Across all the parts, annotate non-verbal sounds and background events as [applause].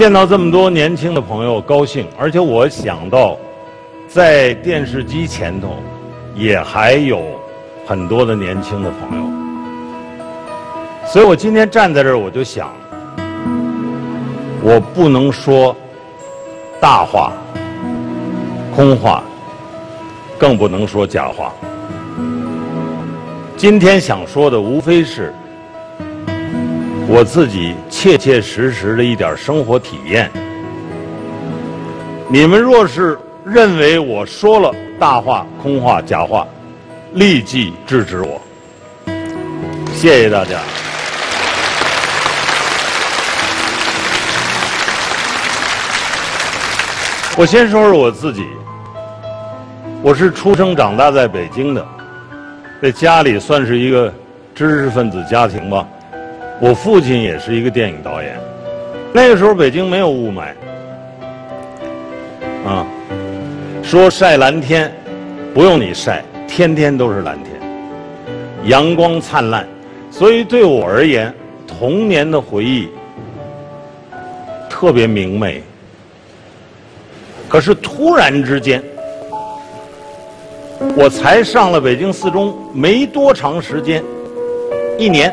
见到这么多年轻的朋友，高兴。而且我想到，在电视机前头，也还有很多的年轻的朋友。所以我今天站在这儿，我就想，我不能说大话、空话，更不能说假话。今天想说的，无非是我自己切切实实的一点生活体验。你们若是认为我说了大话、空话、假话，立即制止我。谢谢大家。我先说说我自己，我是出生长大在北京的。在家里算是一个知识分子家庭吧。我父亲也是一个电影导演。那个时候北京没有雾霾，啊，说晒蓝天，不用你晒，天天都是蓝天，阳光灿烂。所以对我而言，童年的回忆特别明媚。可是突然之间。我才上了北京四中没多长时间，一年，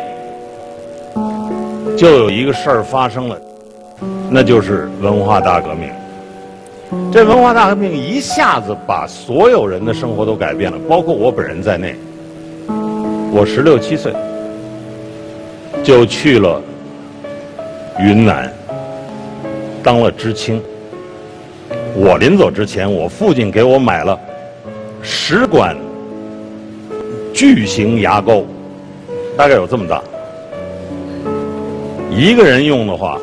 就有一个事儿发生了，那就是文化大革命。这文化大革命一下子把所有人的生活都改变了，包括我本人在内。我十六七岁就去了云南当了知青。我临走之前，我父亲给我买了。十管巨型牙膏，大概有这么大，一个人用的话，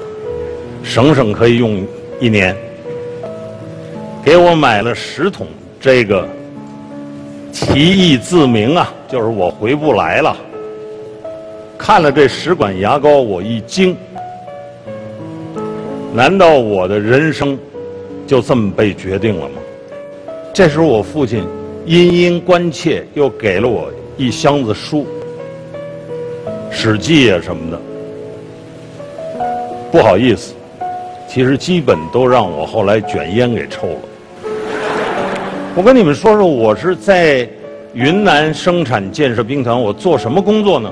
省省可以用一年。给我买了十桶这个其意自明啊，就是我回不来了。看了这十管牙膏，我一惊，难道我的人生就这么被决定了吗？这时候我父亲。殷殷关切，又给了我一箱子书，《史记》啊什么的。不好意思，其实基本都让我后来卷烟给抽了。我跟你们说说，我是在云南生产建设兵团，我做什么工作呢？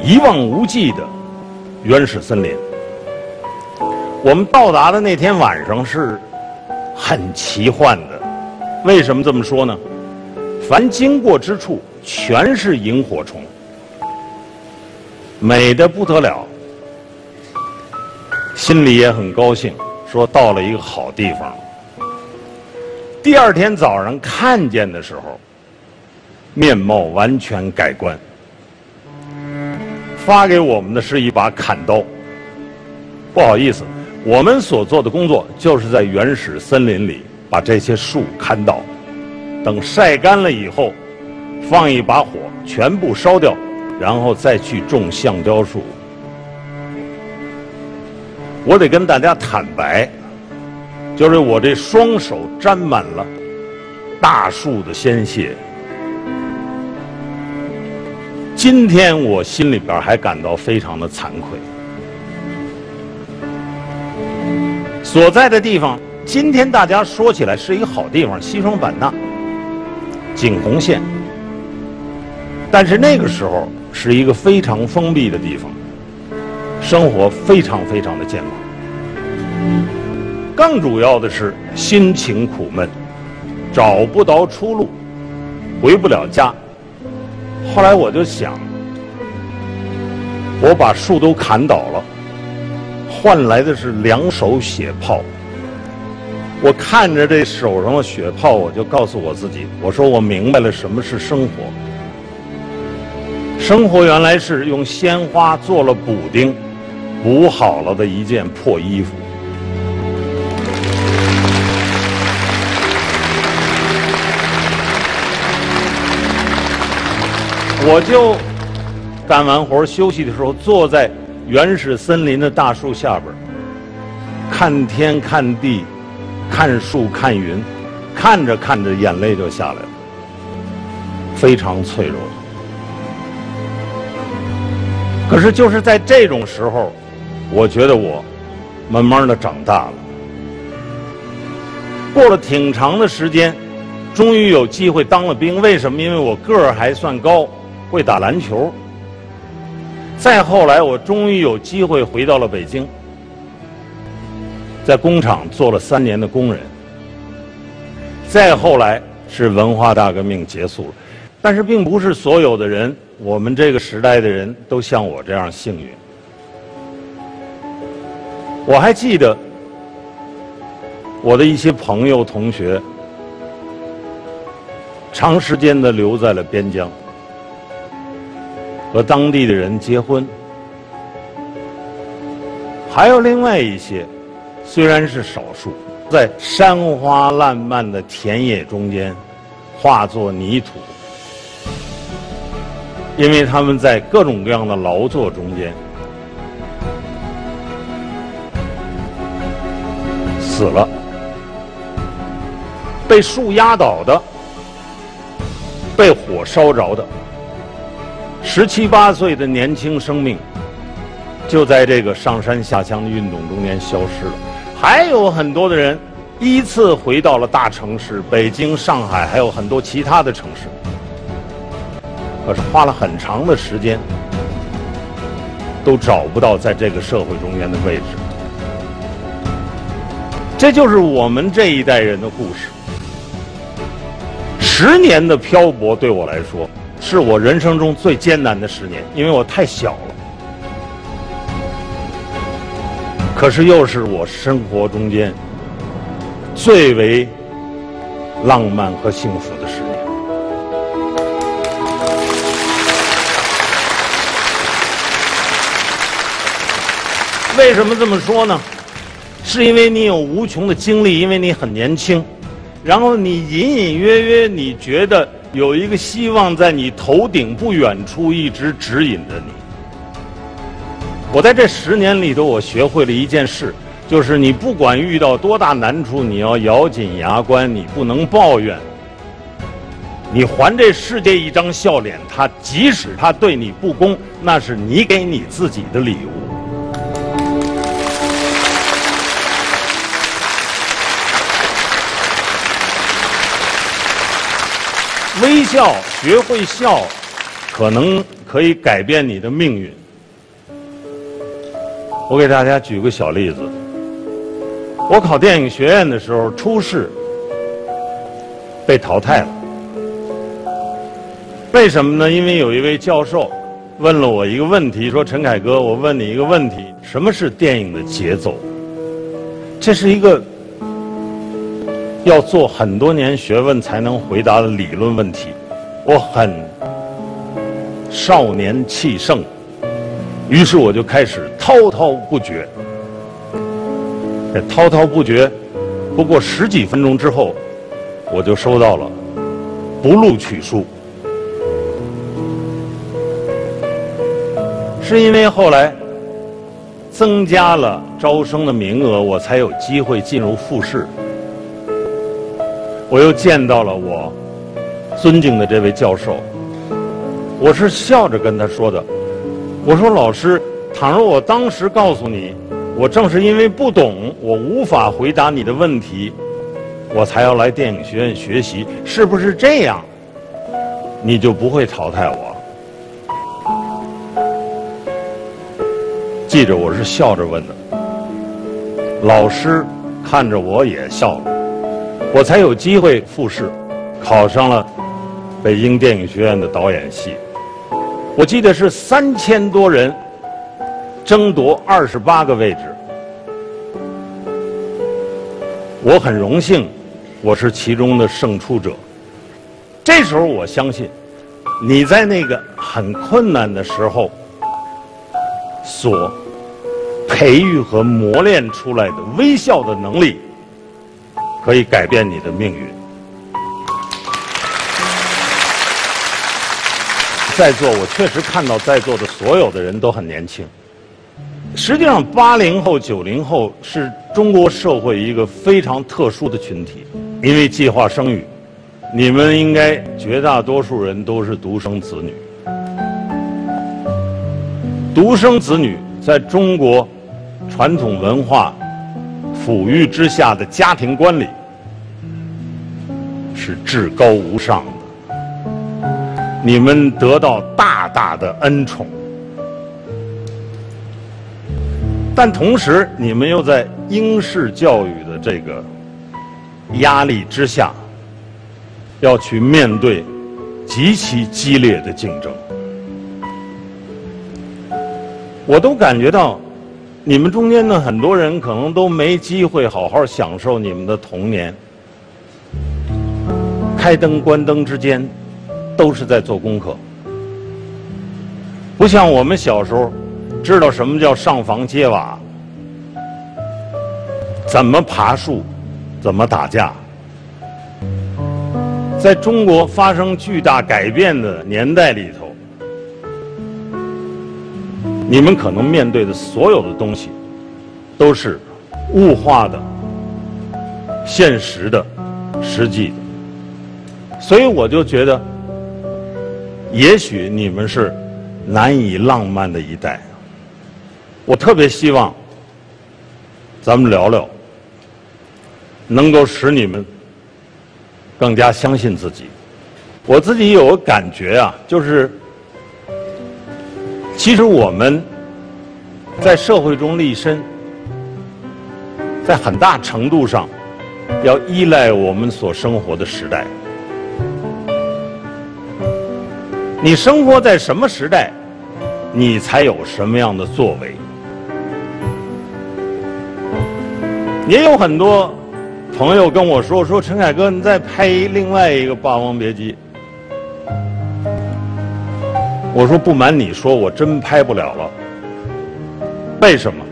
一望无际的原始森林。我们到达的那天晚上是很奇幻的。为什么这么说呢？凡经过之处，全是萤火虫，美的不得了，心里也很高兴，说到了一个好地方。第二天早上看见的时候，面貌完全改观。发给我们的是一把砍刀。不好意思，我们所做的工作就是在原始森林里。把这些树砍倒，等晒干了以后，放一把火，全部烧掉，然后再去种橡胶树。我得跟大家坦白，就是我这双手沾满了大树的鲜血。今天我心里边还感到非常的惭愧。所在的地方。今天大家说起来是一个好地方，西双版纳，景洪县。但是那个时候是一个非常封闭的地方，生活非常非常的艰难。更主要的是心情苦闷，找不到出路，回不了家。后来我就想，我把树都砍倒了，换来的是两手血泡。我看着这手上的血泡，我就告诉我自己：“我说我明白了什么是生活。生活原来是用鲜花做了补丁，补好了的一件破衣服。”我就干完活休息的时候，坐在原始森林的大树下边看天看地。看树看云，看着看着眼泪就下来了，非常脆弱。可是就是在这种时候，我觉得我慢慢的长大了。过了挺长的时间，终于有机会当了兵。为什么？因为我个儿还算高，会打篮球。再后来，我终于有机会回到了北京，在工厂做了三年的工人。再后来是文化大革命结束了，但是并不是所有的人，我们这个时代的人都像我这样幸运。我还记得我的一些朋友同学，长时间的留在了边疆。和当地的人结婚，还有另外一些，虽然是少数，在山花烂漫的田野中间化作泥土，因为他们在各种各样的劳作中间死了，被树压倒的，被火烧着的。十七八岁的年轻生命，就在这个上山下乡的运动中间消失了。还有很多的人依次回到了大城市，北京、上海，还有很多其他的城市。可是花了很长的时间，都找不到在这个社会中间的位置。这就是我们这一代人的故事。十年的漂泊对我来说。是我人生中最艰难的十年，因为我太小了。可是又是我生活中间最为浪漫和幸福的十年。为什么这么说呢？是因为你有无穷的精力，因为你很年轻，然后你隐隐约约你觉得。有一个希望在你头顶不远处一直指引着你。我在这十年里头，我学会了一件事，就是你不管遇到多大难处，你要咬紧牙关，你不能抱怨。你还这世界一张笑脸，他即使他对你不公，那是你给你自己的礼物。微笑，学会笑，可能可以改变你的命运。我给大家举个小例子。我考电影学院的时候，初试被淘汰了。为什么呢？因为有一位教授问了我一个问题，说：“陈凯歌，我问你一个问题，什么是电影的节奏？”这是一个。要做很多年学问才能回答的理论问题，我很少年气盛，于是我就开始滔滔不绝。这滔滔不绝，不过十几分钟之后，我就收到了不录取书，是因为后来增加了招生的名额，我才有机会进入复试。我又见到了我尊敬的这位教授，我是笑着跟他说的：“我说老师，倘若我当时告诉你，我正是因为不懂，我无法回答你的问题，我才要来电影学院学习，是不是这样？你就不会淘汰我？”记着，我是笑着问的，老师看着我也笑了。我才有机会复试，考上了北京电影学院的导演系。我记得是三千多人争夺二十八个位置，我很荣幸，我是其中的胜出者。这时候我相信，你在那个很困难的时候所培育和磨练出来的微笑的能力。可以改变你的命运。在座，我确实看到在座的所有的人都很年轻。实际上，八零后、九零后是中国社会一个非常特殊的群体，因为计划生育，你们应该绝大多数人都是独生子女。独生子女在中国传统文化。抚育之下的家庭观里是至高无上的，你们得到大大的恩宠，但同时你们又在英式教育的这个压力之下，要去面对极其激烈的竞争，我都感觉到。你们中间的很多人可能都没机会好好享受你们的童年，开灯关灯之间，都是在做功课。不像我们小时候，知道什么叫上房揭瓦，怎么爬树，怎么打架。在中国发生巨大改变的年代里头。你们可能面对的所有的东西，都是物化的、现实的、实际的，所以我就觉得，也许你们是难以浪漫的一代。我特别希望，咱们聊聊，能够使你们更加相信自己。我自己有个感觉啊，就是。其实我们在社会中立身，在很大程度上要依赖我们所生活的时代。你生活在什么时代，你才有什么样的作为。也有很多朋友跟我说：“说陈凯歌，你再拍另外一个《霸王别姬》。”我说不瞒你说，我真拍不了了。为什么？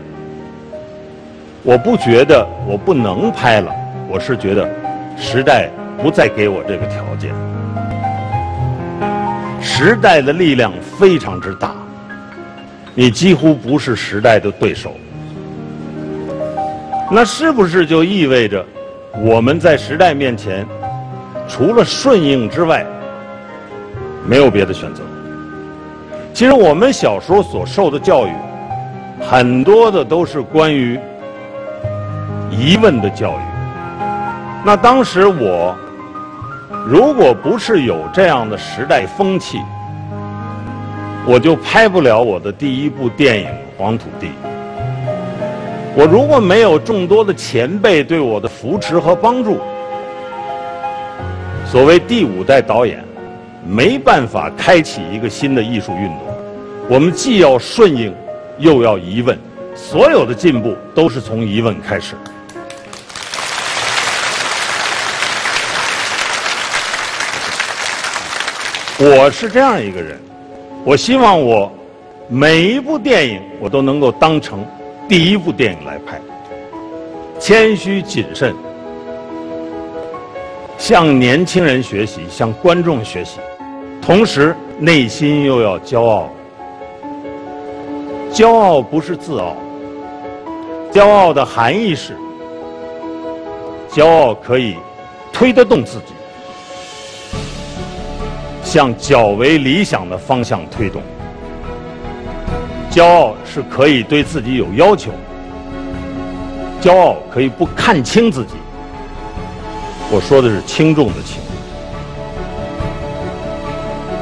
我不觉得我不能拍了，我是觉得时代不再给我这个条件。时代的力量非常之大，你几乎不是时代的对手。那是不是就意味着我们在时代面前，除了顺应之外，没有别的选择？其实我们小时候所受的教育，很多的都是关于疑问的教育。那当时我如果不是有这样的时代风气，我就拍不了我的第一部电影《黄土地》。我如果没有众多的前辈对我的扶持和帮助，所谓第五代导演，没办法开启一个新的艺术运动。我们既要顺应，又要疑问，所有的进步都是从疑问开始。我是这样一个人，我希望我每一部电影我都能够当成第一部电影来拍，谦虚谨慎，向年轻人学习，向观众学习，同时内心又要骄傲。骄傲不是自傲，骄傲的含义是，骄傲可以推得动自己，向较为理想的方向推动。骄傲是可以对自己有要求，骄傲可以不看清自己。我说的是轻重的轻。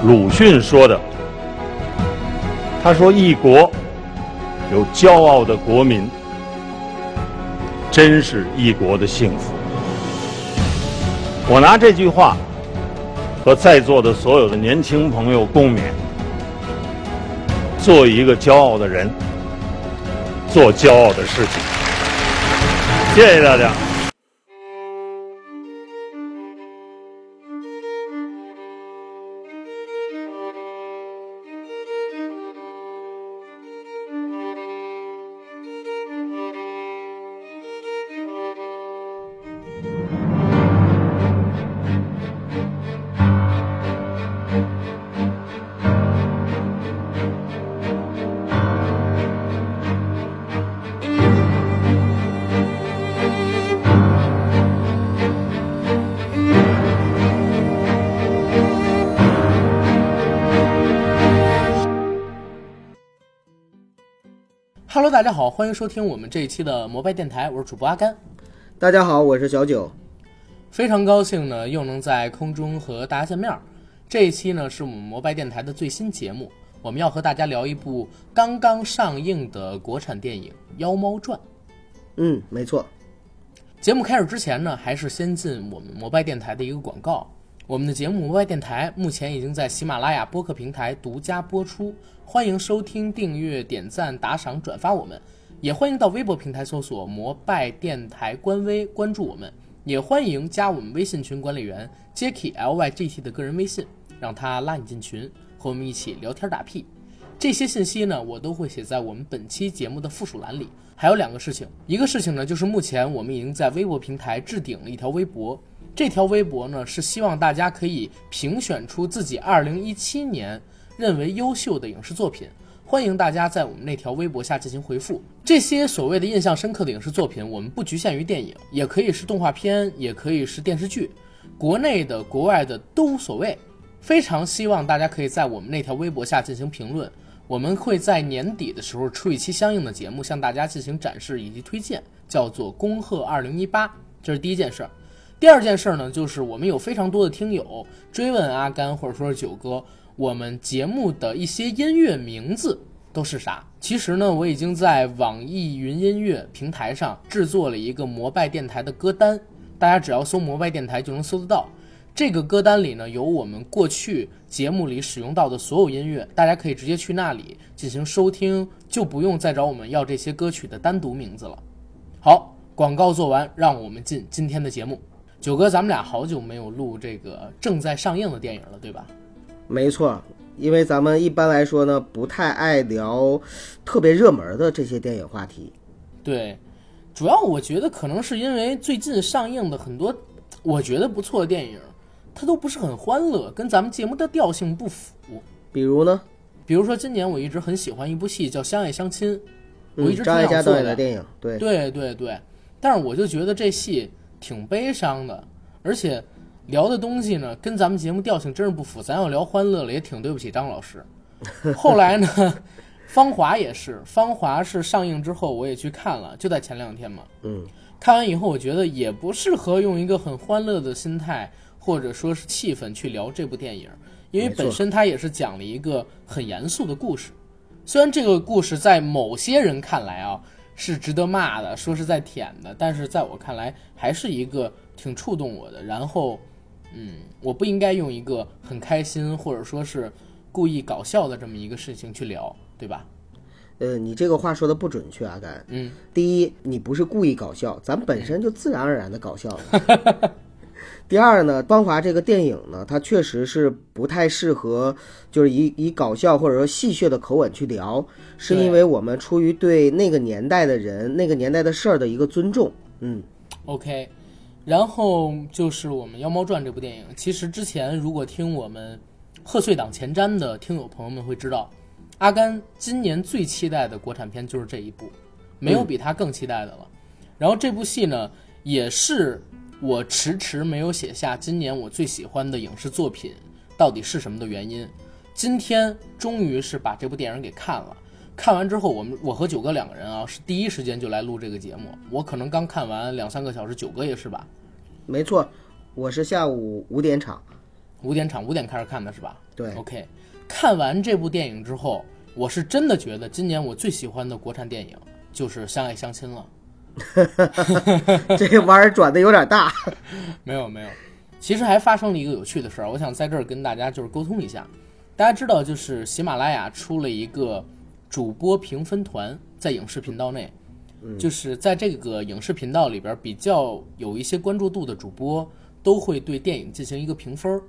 鲁迅说的，他说一国。有骄傲的国民，真是一国的幸福。我拿这句话和在座的所有的年轻朋友共勉：做一个骄傲的人，做骄傲的事情。谢谢大家。Hello，大家好，欢迎收听我们这一期的摩拜电台，我是主播阿甘。大家好，我是小九。非常高兴呢，又能在空中和大家见面儿。这一期呢，是我们摩拜电台的最新节目，我们要和大家聊一部刚刚上映的国产电影《妖猫传》。嗯，没错。节目开始之前呢，还是先进我们摩拜电台的一个广告。我们的节目摩拜电台目前已经在喜马拉雅播客平台独家播出，欢迎收听、订阅、点赞、打赏、转发我们，也欢迎到微博平台搜索“摩拜电台”官微关注我们，也欢迎加我们微信群管理员 Jacky L Y G T 的个人微信，让他拉你进群，和我们一起聊天打屁。这些信息呢，我都会写在我们本期节目的附属栏里。还有两个事情，一个事情呢，就是目前我们已经在微博平台置顶了一条微博。这条微博呢，是希望大家可以评选出自己2017年认为优秀的影视作品。欢迎大家在我们那条微博下进行回复。这些所谓的印象深刻的影视作品，我们不局限于电影，也可以是动画片，也可以是电视剧，国内的、国外的都无所谓。非常希望大家可以在我们那条微博下进行评论。我们会在年底的时候出一期相应的节目，向大家进行展示以及推荐，叫做“恭贺二零一八”。这是第一件事儿。第二件事儿呢，就是我们有非常多的听友追问阿甘或者说是九哥，我们节目的一些音乐名字都是啥？其实呢，我已经在网易云音乐平台上制作了一个摩拜电台的歌单，大家只要搜摩拜电台就能搜得到。这个歌单里呢，有我们过去节目里使用到的所有音乐，大家可以直接去那里进行收听，就不用再找我们要这些歌曲的单独名字了。好，广告做完，让我们进今天的节目。九哥，咱们俩好久没有录这个正在上映的电影了，对吧？没错，因为咱们一般来说呢，不太爱聊特别热门的这些电影话题。对，主要我觉得可能是因为最近上映的很多我觉得不错的电影，它都不是很欢乐，跟咱们节目的调性不符。比如呢？比如说今年我一直很喜欢一部戏叫《相爱相亲》，我一直挺张艾嘉想做的导演的电影，对，对对对，但是我就觉得这戏挺悲伤的，而且聊的东西呢跟咱们节目调性真是不符。咱要聊欢乐了，也挺对不起张老师。后来呢，[laughs]《芳华》也是，《芳华》是上映之后我也去看了，就在前两天嘛。嗯，看完以后，我觉得也不适合用一个很欢乐的心态或者说是气氛去聊这部电影，因为本身它也是讲了一个很严肃的故事。虽然这个故事在某些人看来啊是值得骂的，说是在舔的，但是在我看来还是一个挺触动我的。然后，嗯，我不应该用一个很开心或者说是故意搞笑的这么一个事情去聊，对吧？呃，你这个话说的不准确，阿甘。嗯，第一，你不是故意搞笑，咱本身就自然而然的搞笑了。[laughs] 第二呢，《芳华》这个电影呢，它确实是不太适合，就是以以搞笑或者说戏谑的口吻去聊，是因为我们出于对那个年代的人、那个年代的事儿的一个尊重。嗯，OK，然后就是我们《妖猫传》这部电影。其实之前如果听我们贺岁档前瞻的听友朋友们会知道，阿甘今年最期待的国产片就是这一部，没有比他更期待的了。然后这部戏呢，也是我迟迟没有写下今年我最喜欢的影视作品到底是什么的原因。今天终于是把这部电影给看了。看完之后，我们我和九哥两个人啊，是第一时间就来录这个节目。我可能刚看完两三个小时，九哥也是吧？没错，我是下午五点场。五点场五点开始看的是吧？对，OK，看完这部电影之后，我是真的觉得今年我最喜欢的国产电影就是《相爱相亲》了。[laughs] 这个弯儿转的有点大。[laughs] 没有没有，其实还发生了一个有趣的事儿，我想在这儿跟大家就是沟通一下。大家知道，就是喜马拉雅出了一个主播评分团，在影视频道内，就是在这个影视频道里边比较有一些关注度的主播，都会对电影进行一个评分。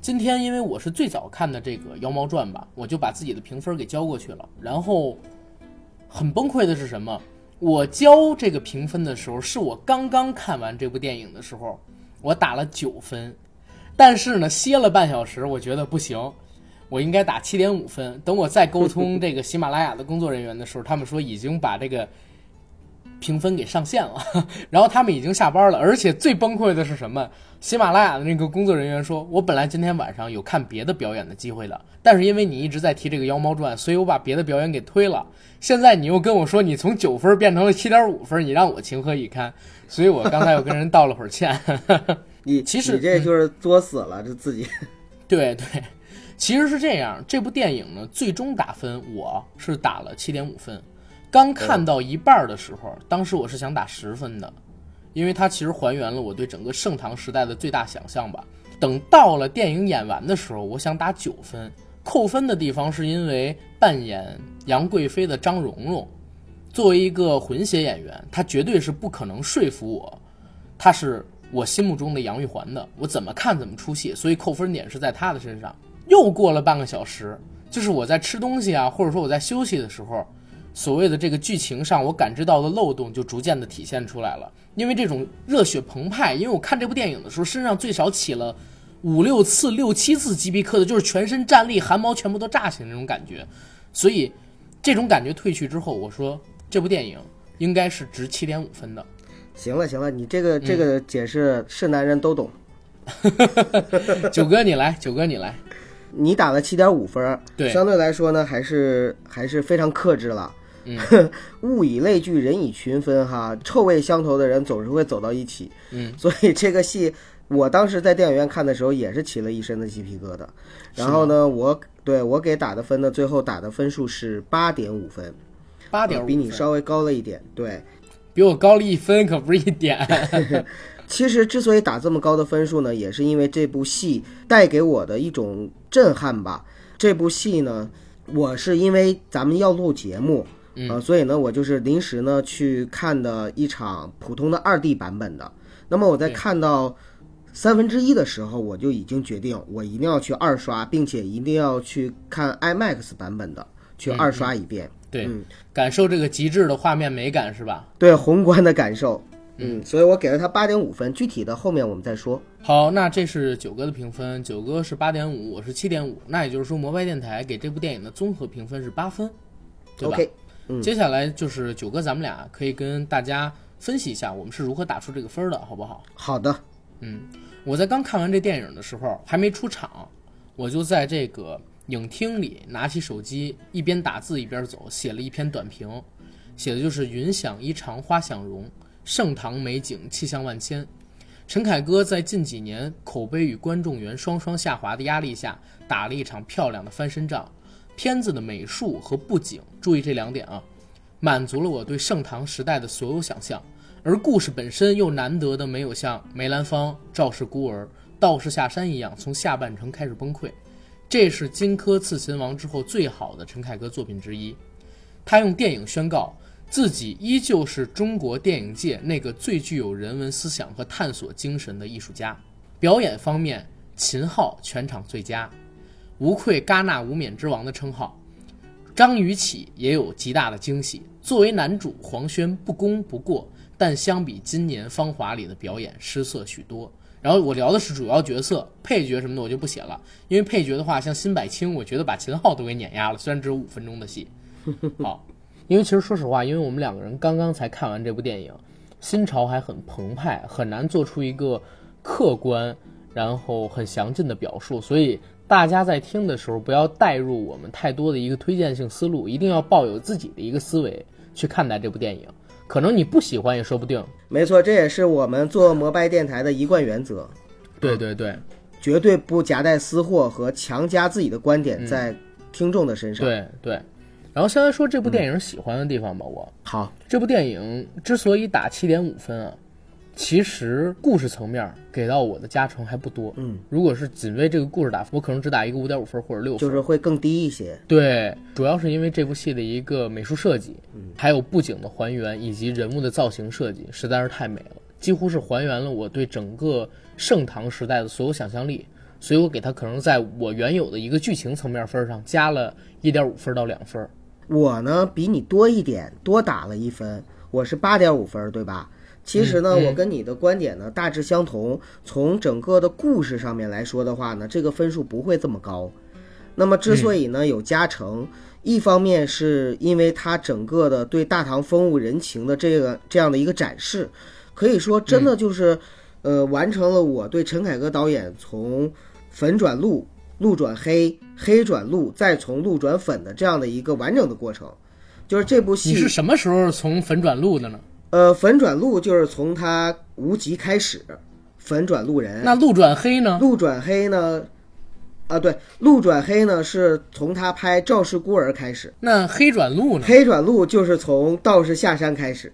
今天因为我是最早看的这个《妖猫传》吧，我就把自己的评分给交过去了。然后很崩溃的是什么？我交这个评分的时候，是我刚刚看完这部电影的时候，我打了九分。但是呢，歇了半小时，我觉得不行，我应该打七点五分。等我再沟通这个喜马拉雅的工作人员的时候，他们说已经把这个评分给上线了，[laughs] 然后他们已经下班了，而且最崩溃的是什么？喜马拉雅的那个工作人员说：“我本来今天晚上有看别的表演的机会的，但是因为你一直在提这个《妖猫传》，所以我把别的表演给推了。现在你又跟我说你从九分变成了七点五分，你让我情何以堪？所以我刚才又跟人道了会儿歉。[laughs] 你其实你这就是作死了，这自己。对对，其实是这样。这部电影呢，最终打分我是打了七点五分。刚看到一半的时候，当时我是想打十分的，因为它其实还原了我对整个盛唐时代的最大想象吧。等到了电影演完的时候，我想打九分。扣分的地方是因为扮演杨贵妃的张蓉蓉，作为一个混血演员，她绝对是不可能说服我，她是我心目中的杨玉环的，我怎么看怎么出戏，所以扣分点是在她的身上。又过了半个小时，就是我在吃东西啊，或者说我在休息的时候，所谓的这个剧情上我感知到的漏洞就逐渐的体现出来了。因为这种热血澎湃，因为我看这部电影的时候，身上最少起了五六次、六七次鸡皮疙瘩，就是全身站立，汗毛全部都炸起来那种感觉。所以这种感觉褪去之后，我说这部电影应该是值七点五分的。行了行了，你这个这个解释是男人都懂。[laughs] 九哥你来，九哥你来，你打了七点五分儿，对相对来说呢，还是还是非常克制了。嗯 [laughs] 物以类聚，人以群分，哈，臭味相投的人总是会走到一起。嗯，所以这个戏，我当时在电影院看的时候也是起了一身的鸡皮疙瘩。然后呢，我对我给打的分呢，最后打的分数是八点五分，八点比你稍微高了一点。对，比我高了一分，可不是一点。[laughs] 其实之所以打这么高的分数呢，也是因为这部戏带给我的一种震撼吧。这部戏呢，我是因为咱们要录节目，呃，所以呢，我就是临时呢去看的一场普通的二 D 版本的。那么我在看到三分之一的时候，我就已经决定我一定要去二刷，并且一定要去看 IMAX 版本的，去二刷一遍。对，嗯感受这个极致的画面美感是吧？对宏观的感受，嗯，所以我给了他八点五分。具体的后面我们再说。好，那这是九哥的评分，九哥是八点五，我是七点五，那也就是说，摩拜电台给这部电影的综合评分是八分，对吧 OK，接下来就是九哥，咱们俩可以跟大家分析一下我们是如何打出这个分儿的，好不好？好的，嗯我在刚看完这电影的时候，还没出场，我就在这个影厅里拿起手机，一边打字一边走，写了一篇短评，写的就是“云想衣裳花想容，盛唐美景气象万千”。陈凯歌在近几年口碑与观众缘双双下滑的压力下，打了一场漂亮的翻身仗。片子的美术和布景，注意这两点啊，满足了我对盛唐时代的所有想象。而故事本身又难得的没有像梅兰芳、赵氏孤儿、道士下山一样从下半程开始崩溃，这是荆轲刺秦王之后最好的陈凯歌作品之一。他用电影宣告自己依旧是中国电影界那个最具有人文思想和探索精神的艺术家。表演方面，秦昊全场最佳，无愧戛纳无冕之王的称号。张雨绮也有极大的惊喜，作为男主黄轩不攻不过，但相比今年《芳华》里的表演失色许多。然后我聊的是主要角色，配角什么的我就不写了，因为配角的话，像辛柏青，我觉得把秦昊都给碾压了，虽然只有五分钟的戏。好，因为其实说实话，因为我们两个人刚刚才看完这部电影，心潮还很澎湃，很难做出一个客观然后很详尽的表述，所以大家在听的时候不要带入我们太多的一个推荐性思路，一定要抱有自己的一个思维去看待这部电影。可能你不喜欢也说不定。没错，这也是我们做摩拜电台的一贯原则，对对对绝对不夹带私货和强加自己的观点在听众的身上。，对对。然后先来说这部电影喜欢的地方吧，我好，这部电影之所以打七点五分啊，其实故事层面给到我的加成还不多。嗯，如果是仅为这个故事打分，我可能只打一个五点五分或者六分。就是会更低一些。对，主要是因为这部戏的一个美术设计，还有布景的还原以及人物的造型设计，实在是太美了，几乎是还原了我对整个盛唐时代的所有想象力。所以我给它可能在我原有的一个剧情层面分上加了一点五分到两分。我呢比你多一点，多打了一分，我是八点五分，对吧？其实呢，我跟你的观点呢大致相同。从整个的故事上面来说的话呢，这个分数不会这么高。那么之所以呢有加成，一方面是因为它整个的对大唐风物人情的这个这样的一个展示，可以说真的就是，呃，完成了我对陈凯歌导演从粉转绿、绿转黑、黑转路，再从路转粉的这样的一个完整的过程。就是这部戏你是什么时候从粉转路的呢？呃，粉转路就是从他无极开始，粉转路人。那路转黑呢？路转黑呢？啊，对，路转黑呢是从他拍《赵氏孤儿》开始，那黑转路呢？黑转路就是从道士下山开始，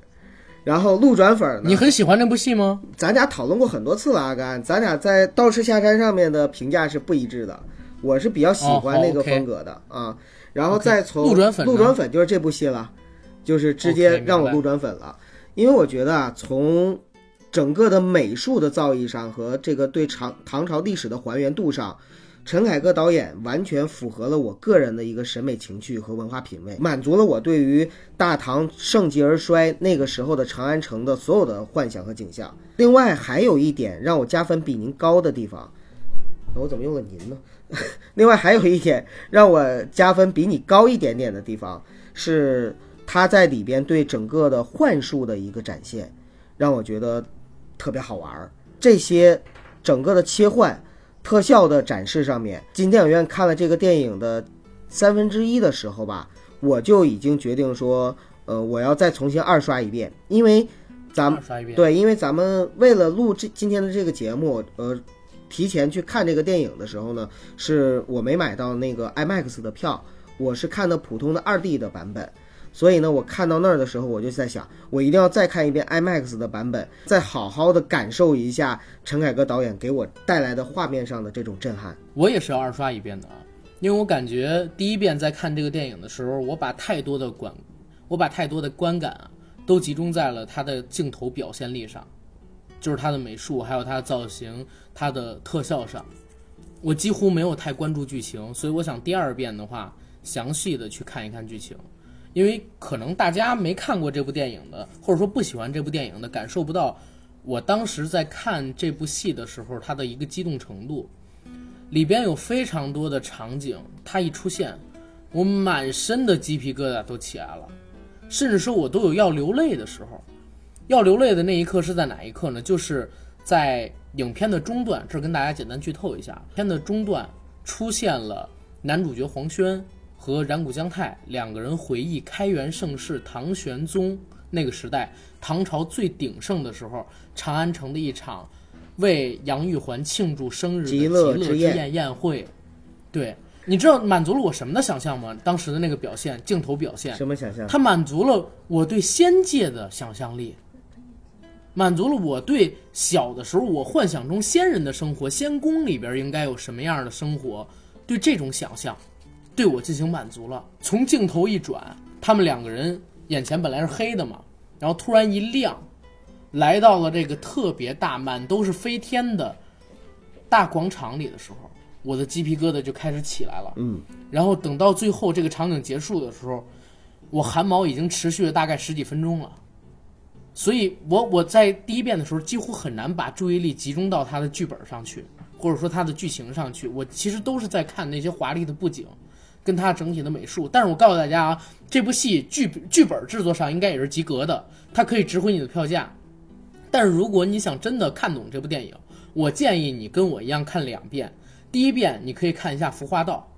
然后路转粉呢？你很喜欢这部戏吗？咱俩讨论过很多次了，阿甘，咱俩在《道士下山》上面的评价是不一致的。我是比较喜欢那个风格的、啊，然后再从路转粉路转粉就是这部戏了，就是直接让我路转粉了。因为我觉得啊，从整个的美术的造诣上和这个对唐唐朝历史的还原度上，陈凯歌导演完全符合了我个人的一个审美情趣和文化品味，满足了我对于大唐盛极而衰那个时候的长安城的所有的幻想和景象。另外还有一点让我加分比您高的地方，我怎么用了您呢？[laughs] 另外还有一点让我加分比你高一点点的地方是他在里边对整个的幻术的一个展现，让我觉得特别好玩儿。这些整个的切换、特效的展示上面，进电影院看了这个电影的三分之一的时候吧，我就已经决定说，呃，我要再重新二刷一遍，因为咱们。对，因为咱们为了录这今天的这个节目，呃，提前去看这个电影的时候呢，是我没买到那个 IMAX 的票，我是看的普通的二 D 的版本。所以呢，我看到那儿的时候，我就在想，我一定要再看一遍 IMAX 的版本，再好好的感受一下陈凯歌导演给我带来的画面上的这种震撼。我也是要二刷一遍的啊，因为我感觉第一遍在看这个电影的时候，我把太多的观，我把太多的观感啊，都集中在了它的镜头表现力上，就是它的美术，还有它的造型、它的特效上，我几乎没有太关注剧情，所以我想第二遍的话，详细的去看一看剧情。因为可能大家没看过这部电影的，或者说不喜欢这部电影的，感受不到我当时在看这部戏的时候它的一个激动程度。里边有非常多的场景，它一出现，我满身的鸡皮疙瘩都起来了，甚至说我都有要流泪的时候。要流泪的那一刻是在哪一刻呢？就是在影片的中段，这儿跟大家简单剧透一下，片的中段出现了男主角黄轩和染谷将太两个人回忆开元盛世唐玄宗那个时代，唐朝最鼎盛的时候，长安城的一场为杨玉环庆祝生日的极乐之宴宴会。对，你知道满足了我什么的想象吗？当时的那个表现，镜头表现，什么想象？它满足了我对仙界的想象力，满足了我对小的时候我幻想中仙人的生活，仙宫里边应该有什么样的生活，对这种想象，对我进行满足了。从镜头一转，他们两个人眼前本来是黑的嘛，然后突然一亮，来到了这个特别大、满都是飞天的大广场里的时候，我的鸡皮疙瘩就开始起来了。嗯，然后等到最后这个场景结束的时候，我汗毛已经持续了大概十几分钟了。所以我我在第一遍的时候几乎很难把注意力集中到它的剧本上去，或者说它的剧情上去。我其实都是在看那些华丽的布景，跟它整体的美术。但是我告诉大家啊，这部戏剧剧本制作上应该也是及格的，它可以值回你的票价。但是如果你想真的看懂这部电影，我建议你跟我一样看两遍。第一遍你可以看一下《服化道》，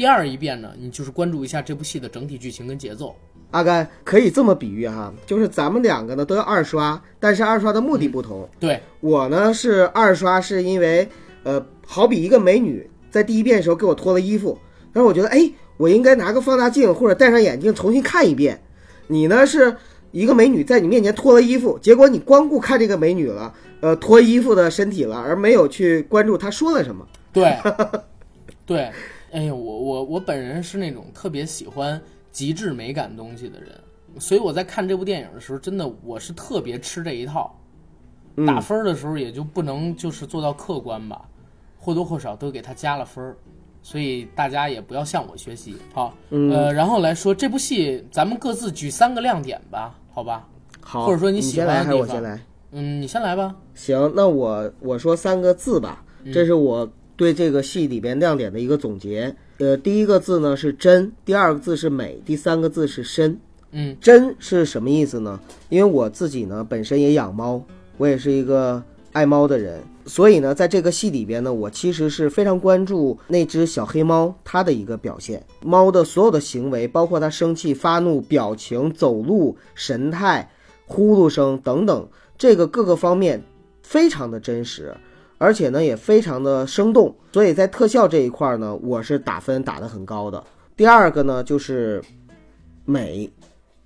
第二一遍呢，你就是关注一下这部戏的整体剧情跟节奏。阿甘可以这么比喻哈，就是咱们两个呢都要二刷，但是二刷的目的不同。对，我呢是二刷，是因为呃，好比一个美女在第一遍的时候给我脱了衣服，然后我觉得哎，我应该拿个放大镜或者戴上眼镜重新看一遍。你呢是一个美女在你面前脱了衣服，结果你光顾看这个美女了，呃，脱衣服的身体了，而没有去关注她说了什么。对，对，[laughs] 哎呀，我我我本人是那种特别喜欢极致美感东西的人，所以我在看这部电影的时候，真的我是特别吃这一套。嗯打分儿的时候也就不能就是做到客观吧，或多或少都给他加了分儿，所以大家也不要向我学习。好，嗯呃，然后来说这部戏，咱们各自举三个亮点吧，好吧？好，或者说你你喜欢的地方我先来？嗯，你先来吧。行，那我我说三个字吧，嗯这是我对这个戏里边亮点的一个总结。呃，第一个字呢是真，第二个字是美，第三个字是深。嗯，真是什么意思呢？因为我自己呢本身也养猫，我也是一个爱猫的人，所以呢，在这个戏里边呢，我其实是非常关注那只小黑猫它的一个表现，猫的所有的行为，包括它生气、发怒、表情、走路、神态、呼噜声等等，这个各个方面非常的真实，而且呢也非常的生动，所以在特效这一块呢，我是打分打得很高的。第二个呢就是美。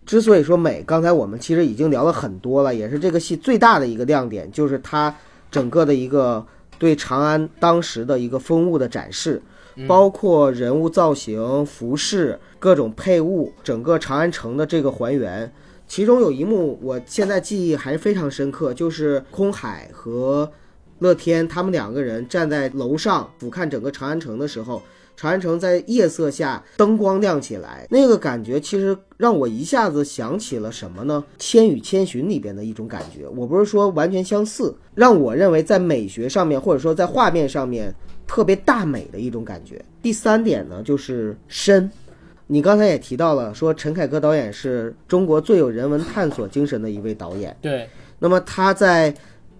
之所以说美，刚才我们其实已经聊了很多了，也是这个戏最大的一个亮点，就是它整个的一个对长安当时的一个风物的展示，包括人物造型、服饰、各种配物，整个长安城的这个还原。其中有一幕我现在记忆还是非常深刻，就是空海和乐天他们两个人站在楼上俯瞰整个长安城的时候。长安城在夜色下灯光亮起来，那个感觉其实让我一下子想起了什么呢？《千与千寻》里边的一种感觉。我不是说完全相似，让我认为在美学上面或者说在画面上面特别大美的一种感觉。第三点呢，就是深。你刚才也提到了，说陈凯歌导演是中国最有人文探索精神的一位导演。对，那么他在。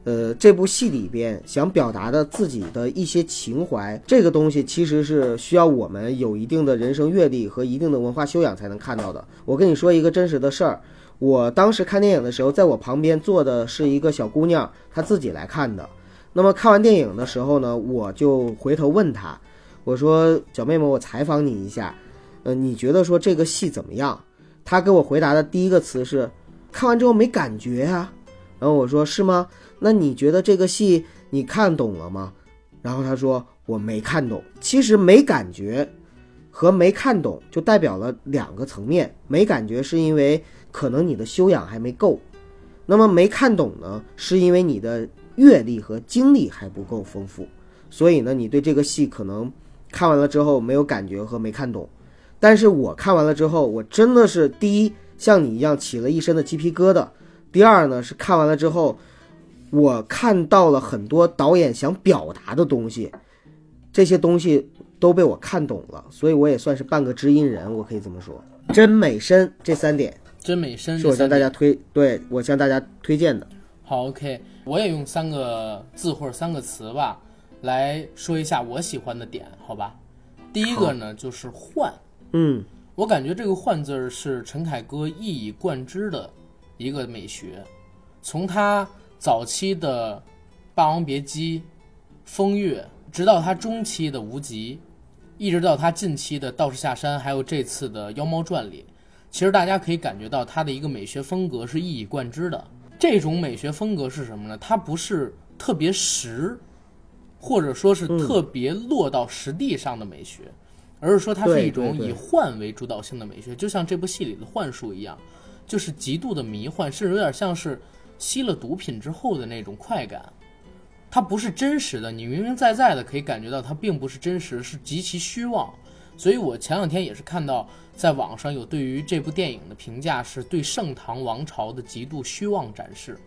呃，这部戏里边想表达的自己的一些情怀，这个东西其实是需要我们有一定的人生阅历和一定的文化修养才能看到的。我跟你说一个真实的事儿，我当时看电影的时候，在我旁边坐的是一个小姑娘，她自己来看的。那么看完电影的时候呢，我就回头问她，我说：“小妹妹，我采访你一下，呃，你觉得说这个戏怎么样？”她给我回答的第一个词是：“看完之后没感觉呀。”然后我说：“是吗？”那你觉得这个戏你看懂了吗？然后他说我没看懂。其实没感觉和没看懂就代表了两个层面。没感觉是因为可能你的修养还没够，那么没看懂呢，是因为你的阅历和经历还不够丰富。所以呢，你对这个戏可能看完了之后没有感觉和没看懂。但是我看完了之后，我真的是第一像你一样起了一身的鸡皮疙瘩。第二呢是看完了之后。我看到了很多导演想表达的东西，这些东西都被我看懂了，所以我也算是半个知音人，我可以这么说。真美深这三点，真美深是我向大家推，对我向大家推荐的。好，OK，我也用三个字或者三个词吧，来说一下我喜欢的点，好吧？第一个呢就是幻，嗯，我感觉这个幻字是陈凯歌一以贯之的一个美学，从他。早期的《霸王别姬》、《风月》，直到他中期的《无极》，一直到他近期的《道士下山》，还有这次的《妖猫传》里，其实大家可以感觉到他的一个美学风格是一以贯之的。这种美学风格是什么呢？它不是特别实，或者说是特别落到实地上的美学，而是说它是一种以幻为主导性的美学，就像这部戏里的幻术一样，就是极度的迷幻，甚至有点像是。吸了毒品之后的那种快感，它不是真实的，你明明在在的可以感觉到它并不是真实，是极其虚妄。所以我前两天也是看到在网上有对于这部电影的评价，是对盛唐王朝的极度虚妄展示，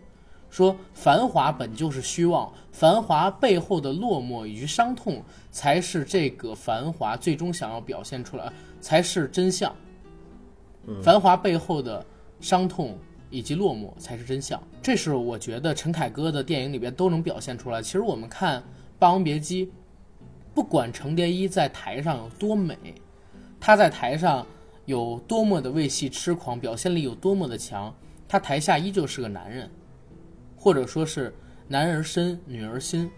说繁华本就是虚妄，繁华背后的落寞与伤痛才是这个繁华最终想要表现出来，才是真相。繁华背后的伤痛。以及落寞才是真相，这是我觉得陈凯歌的电影里边都能表现出来。其实我们看《霸王别姬》，不管程蝶衣在台上有多美，他在台上有多么的为戏痴狂，表现力有多么的强，他台下依旧是个男人，或者说是男儿身女儿心，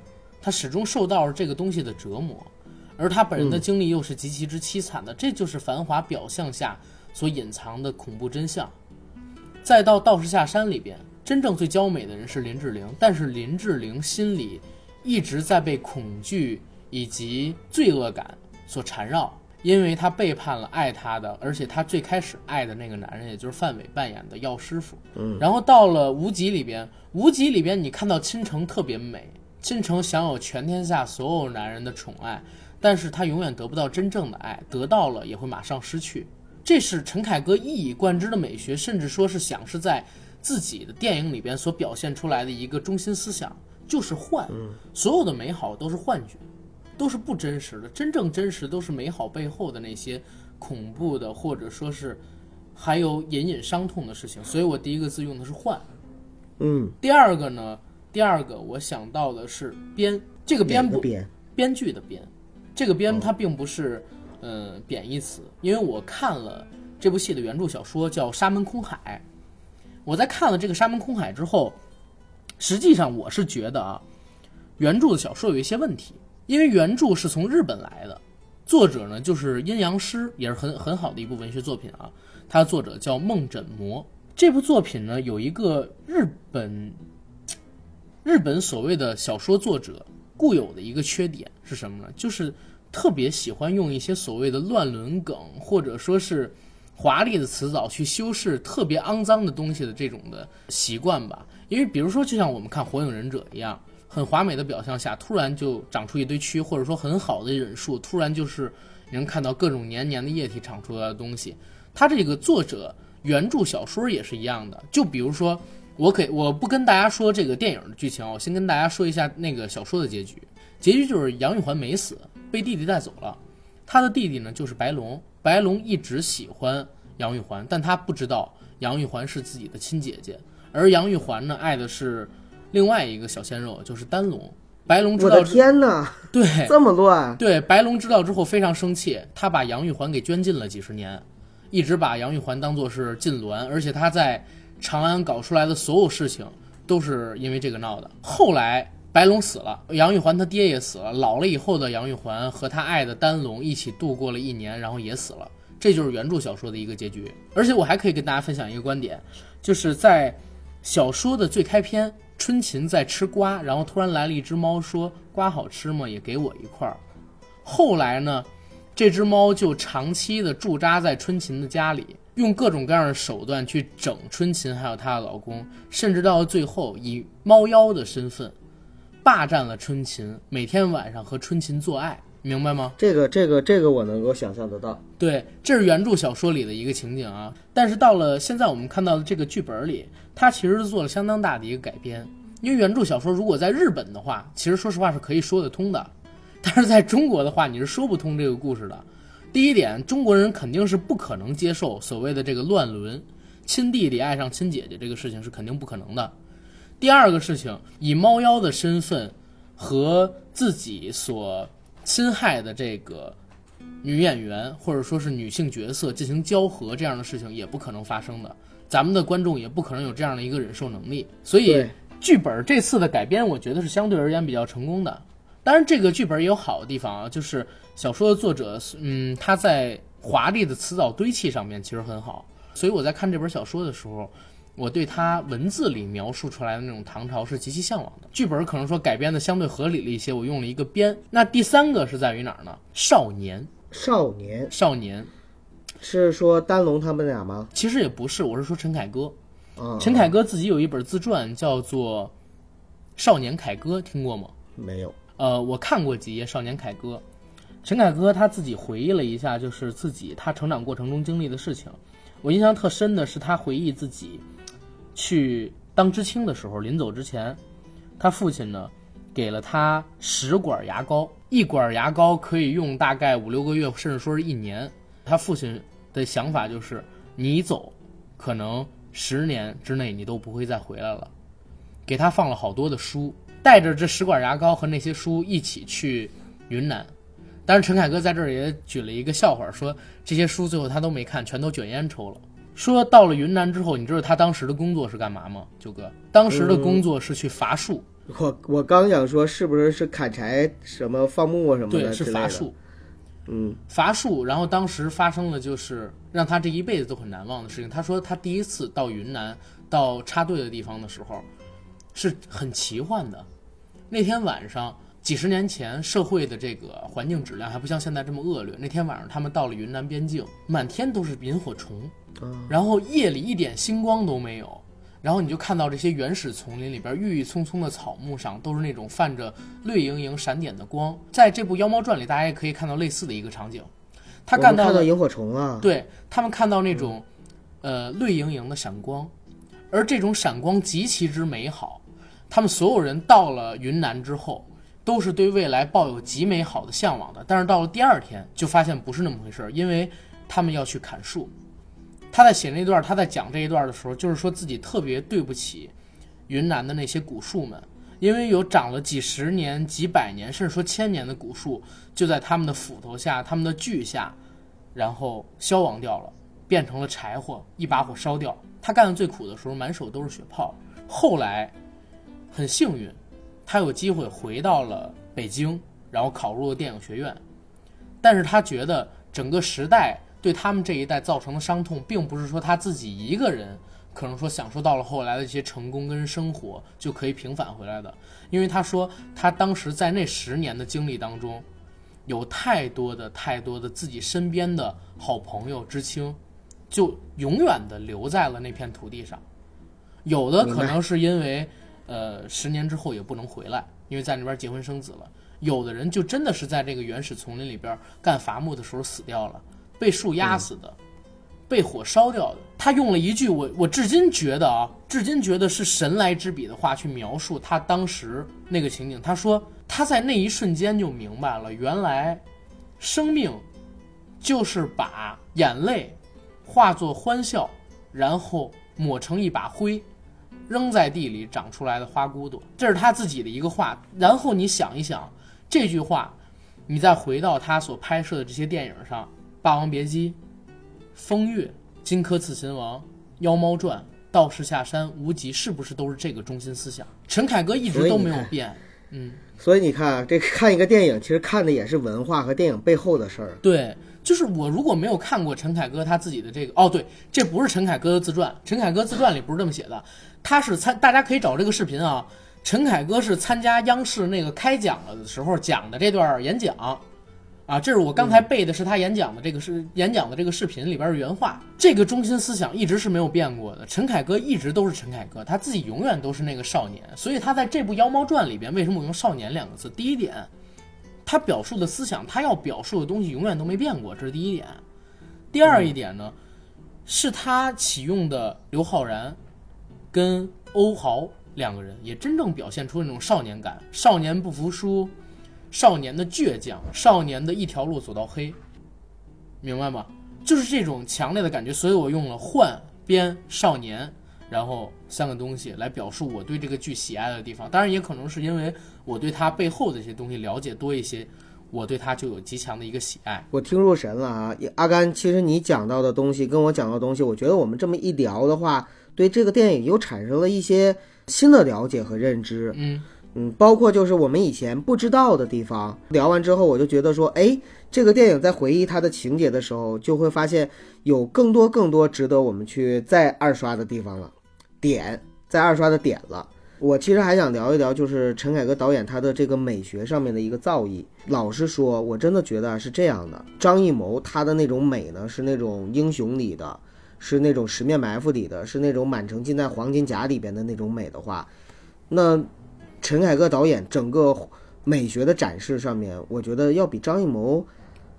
他始终受到了这个东西的折磨，而他本人的经历又是极其之凄惨的，这就是繁华表象下所隐藏的恐怖真相。再到道士下山里边，真正最娇美的人是林志玲，但是林志玲心里一直在被恐惧以及罪恶感所缠绕，因为她背叛了爱她的，而且她最开始爱的那个男人，也就是范伟扮演的药师傅。嗯，然后到了无极里边，无极里边你看到倾城特别美，倾城享有全天下所有男人的宠爱，但是她永远得不到真正的爱，得到了也会马上失去。这是陈凯歌一以贯之的美学，甚至说是想是在自己的电影里边所表现出来的一个中心思想，就是幻，所有的美好都是幻觉，都是不真实的。真正真实都是美好背后的那些恐怖的，或者说是还有隐隐伤痛的事情。所以我第一个字用的是幻。嗯，第二个呢，第二个我想到的是编，这个编不编？编剧的编，这个编它并不是呃贬义词，因为我看了这部戏的原著小说叫《沙门空海》，我在看了这个《沙门空海》之后，实际上我是觉得啊，原著的小说有一些问题，因为原著是从日本来的，作者呢就是阴阳师，也是很很好的一部文学作品啊，它的作者叫梦枕魔。这部作品呢有一个日本日本所谓的小说作者固有的一个缺点是什么呢？就是特别喜欢用一些所谓的乱伦梗，或者说是华丽的词藻去修饰特别肮脏的东西的这种的习惯吧。因为比如说，就像我们看《火影忍者》一样，很华美的表象下，突然就长出一堆蛆，或者说很好的忍术，突然就是能看到各种黏黏的液体长出来的东西。他这个作者原著小说也是一样的，就比如说。我可以我不跟大家说这个电影的剧情，我先跟大家说一下那个小说的结局。结局就是杨玉环没死，被弟弟带走了。他的弟弟呢就是白龙，白龙一直喜欢杨玉环，但他不知道杨玉环是自己的亲姐姐，而杨玉环呢爱的是另外一个小鲜肉，就是丹龙。白龙知我的道天哪，[laughs] 对这么乱！对，白龙知道之后非常生气，他把杨玉环给圈禁了几十年，一直把杨玉环当做是禁脔，而且他在长安搞出来的所有事情都是因为这个闹的。后来白龙死了，杨玉环他爹也死了，老了以后的杨玉环和他爱的丹龙一起度过了一年，然后也死了。这就是原著小说的一个结局。而且我还可以跟大家分享一个观点，就是在小说的最开篇，春琴在吃瓜，然后突然来了一只猫说：“瓜好吃吗？也给我一块儿。”后来呢，这只猫就长期的驻扎在春琴的家里，用各种各样的手段去整春琴，还有她的老公，甚至到了最后以猫妖的身份霸占了春琴，每天晚上和春琴做爱，明白吗？这个这个这个我能够想象得到。对，这是原著小说里的一个情景啊。但是到了现在我们看到的这个剧本里，它其实是做了相当大的一个改编。因为原著小说如果在日本的话，其实说实话是可以说得通的，但是在中国的话，你是说不通这个故事的。第一点，中国人肯定是不可能接受所谓的这个乱伦，亲弟弟爱上亲姐姐这个事情是肯定不可能的。第二个事情，以猫妖的身份和自己所侵害的这个女演员或者说是女性角色进行交合，这样的事情也不可能发生的。咱们的观众也不可能有这样的一个忍受能力，所以剧本这次的改编，我觉得是相对而言比较成功的。当然，这个剧本也有好的地方啊，就是小说的作者，嗯，他在华丽的词藻堆砌上面其实很好。所以我在看这本小说的时候，我对他文字里描述出来的那种唐朝是极其向往的。剧本可能说改编的相对合理了一些，我用了一个编。那第三个是在于哪儿呢？少年，少年少年，是说丹龙他们俩吗？其实也不是，我是说陈凯歌。啊，陈凯歌自己有一本自传，叫做《少年凯歌》，听过吗？没有。呃，我看过几页《少年凯歌》，陈凯歌他自己回忆了一下，就是自己他成长过程中经历的事情。我印象特深的是他回忆自己去当知青的时候，临走之前，他父亲呢给了他十管牙膏，一管牙膏可以用大概五六个月，甚至说是一年。他父亲的想法就是，你走，可能十年之内你都不会再回来了。给他放了好多的书，带着这十管牙膏和那些书一起去云南。但是陈凯歌在这儿也举了一个笑话，说这些书最后他都没看，全都卷烟抽了。说到了云南之后，你知道他当时的工作是干嘛吗？九哥，当时的工作是去伐树，我我刚想说，是不是是砍柴什么放牧什么对，的之类的？是伐树。嗯，伐树，然后当时发生了就是让他这一辈子都很难忘的事情。他说他第一次到云南到插队的地方的时候，是很奇幻的。那天晚上，几十年前社会的这个环境质量还不像现在这么恶劣。那天晚上他们到了云南边境，满天都是萤火虫，然后夜里一点星光都没有。然后你就看到这些原始丛林里边郁郁葱葱的草木上都是那种泛着绿莹莹闪点的光。在这部《妖猫传》里，大家也可以看到类似的一个场景。他看到萤火虫啊，对他们看到那种，呃，绿莹莹的闪光，而这种闪光极其之美好。他们所有人到了云南之后，都是对未来抱有极美好的向往的。但是到了第二天，就发现不是那么回事儿，因为他们要去砍树。他在写那段，他在讲这一段的时候，就是说自己特别对不起云南的那些古树们，因为有长了几十年、几百年，甚至说千年的古树，就在他们的斧头下、他们的锯下，然后消亡掉了，变成了柴火，一把火烧掉。他干的最苦的时候，满手都是血泡。后来很幸运，他有机会回到了北京，然后考入了电影学院。但是他觉得整个时代对他们这一代造成的伤痛，并不是说他自己一个人可能说享受到了后来的一些成功跟生活就可以平反回来的。因为他说他当时在那十年的经历当中，有太多的太多的自己身边的好朋友知青，就永远的留在了那片土地上。有的可能是因为，呃，十年之后也不能回来，因为在那边结婚生子了。有的人就真的是在这个原始丛林里边干伐木的时候死掉了，被树压死的，被火烧掉的。他用了一句我我至今觉得啊，至今觉得是神来之笔的话去描述他当时那个情景。他说他在那一瞬间就明白了，原来生命就是把眼泪化作欢笑，然后抹成一把灰。扔在地里长出来的花骨朵，这是他自己的一个话。然后你想一想，这句话，你再回到他所拍摄的这些电影上，《霸王别姬》《风月》《荆轲刺秦王》《妖猫传》《道士下山》《无极》，是不是都是这个中心思想？陈凯歌一直都没有变。嗯，所以你看啊，这看一个电影，其实看的也是文化和电影背后的事儿。对，就是我如果没有看过陈凯歌他自己的这个，哦，对，这不是陈凯歌的自传，陈凯歌自传里不是这么写的。他是参，大家可以找这个视频啊。陈凯歌是参加央视那个开讲了的时候讲的这段演讲，啊，这是我刚才背的是他演讲的这个是演讲的这个视频里边的原话。这个中心思想一直是没有变过的。陈凯歌一直都是陈凯歌，他自己永远都是那个少年。所以他在这部《妖猫传》里边，为什么我用少年两个字？第一点，他表述的思想，他要表述的东西永远都没变过，这是第一点。第二一点呢，是他启用的刘昊然。跟欧豪两个人也真正表现出那种少年感，少年不服输，少年的倔强，少年的一条路走到黑，明白吗？就是这种强烈的感觉，所以我用了幻边少年，然后三个东西来表述我对这个剧喜爱的地方。当然，也可能是因为我对它背后的一些东西了解多一些，我对它就有极强的一个喜爱。我听入神了啊，阿甘，其实你讲到的东西跟我讲到的东西，我觉得我们这么一聊的话。对这个电影又产生了一些新的了解和认知，嗯嗯，包括就是我们以前不知道的地方。聊完之后，我就觉得说，哎，这个电影在回忆它的情节的时候，就会发现有更多更多值得我们去再二刷的地方了，点在二刷的点了。我其实还想聊一聊，就是陈凯歌导演他的这个美学上面的一个造诣。老实说，我真的觉得是这样的，张艺谋他的那种美呢，是那种英雄里的。是那种十面埋伏里的，是那种满城尽带黄金甲里边的那种美的话，那陈凯歌导演整个美学的展示上面，我觉得要比张艺谋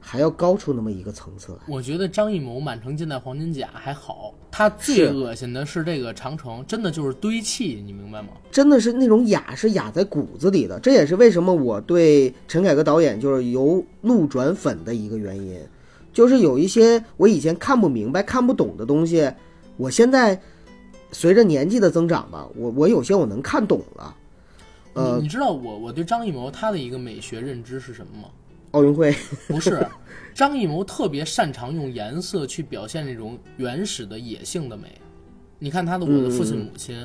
还要高出那么一个层次来。我觉得张艺谋满城尽带黄金甲还好，他最恶心的是这个长城，真的就是堆砌，你明白吗？真的是那种雅是雅在骨子里的，这也是为什么我对陈凯歌导演就是由路转粉的一个原因。就是有一些我以前看不明白、看不懂的东西，我现在随着年纪的增长吧，我 [laughs] 我有些我能看懂了。呃，你知道我我对张艺谋他的一个美学认知是什么吗？奥运会 [laughs] 不是，张艺谋特别擅长用颜色去表现那种原始的野性的美。你看他的《我的父亲母亲》，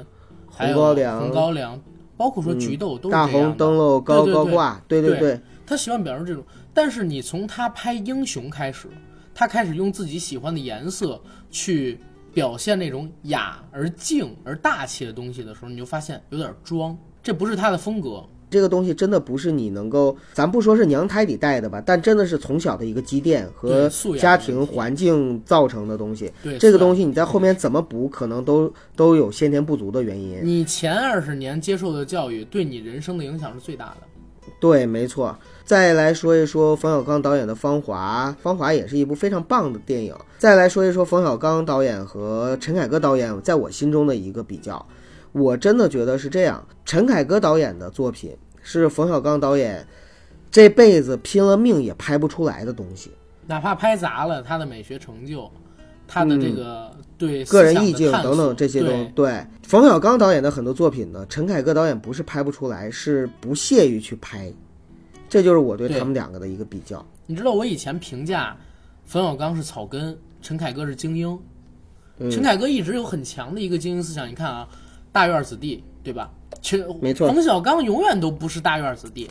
还有《红高粱》，包括说《菊豆》都是大红灯笼高高挂，对对对，他喜欢表现这种。但是你从他拍英雄开始，他开始用自己喜欢的颜色去表现那种雅而静而大气的东西的时候，你就发现有点装，这不是他的风格。这个东西真的不是你能够，咱不说是娘胎里带的吧，但真的是从小的一个积淀和家庭环境造成的东西。对，这个东西你在后面怎么补，可能都都有先天不足的原因。你前二十年接受的教育对你人生的影响是最大的。对，没错。再来说一说冯小刚导演的《芳华》，《芳华》也是一部非常棒的电影。再来说一说冯小刚导演和陈凯歌导演在我心中的一个比较，我真的觉得是这样：陈凯歌导演的作品是冯小刚导演这辈子拼了命也拍不出来的东西。哪怕拍砸了他的美学成就，他的这个对嗯个人意境等等这些东西对冯小刚导演的很多作品呢，陈凯歌导演不是拍不出来，是不屑于去拍，这就是我对对他们两个的一个比较。你知道我以前评价冯小刚是草根，陈凯歌是精英。嗯陈凯歌一直有很强的一个精英思想，你看啊，大院子弟，对吧？陈没错冯小刚永远都不是大院子弟，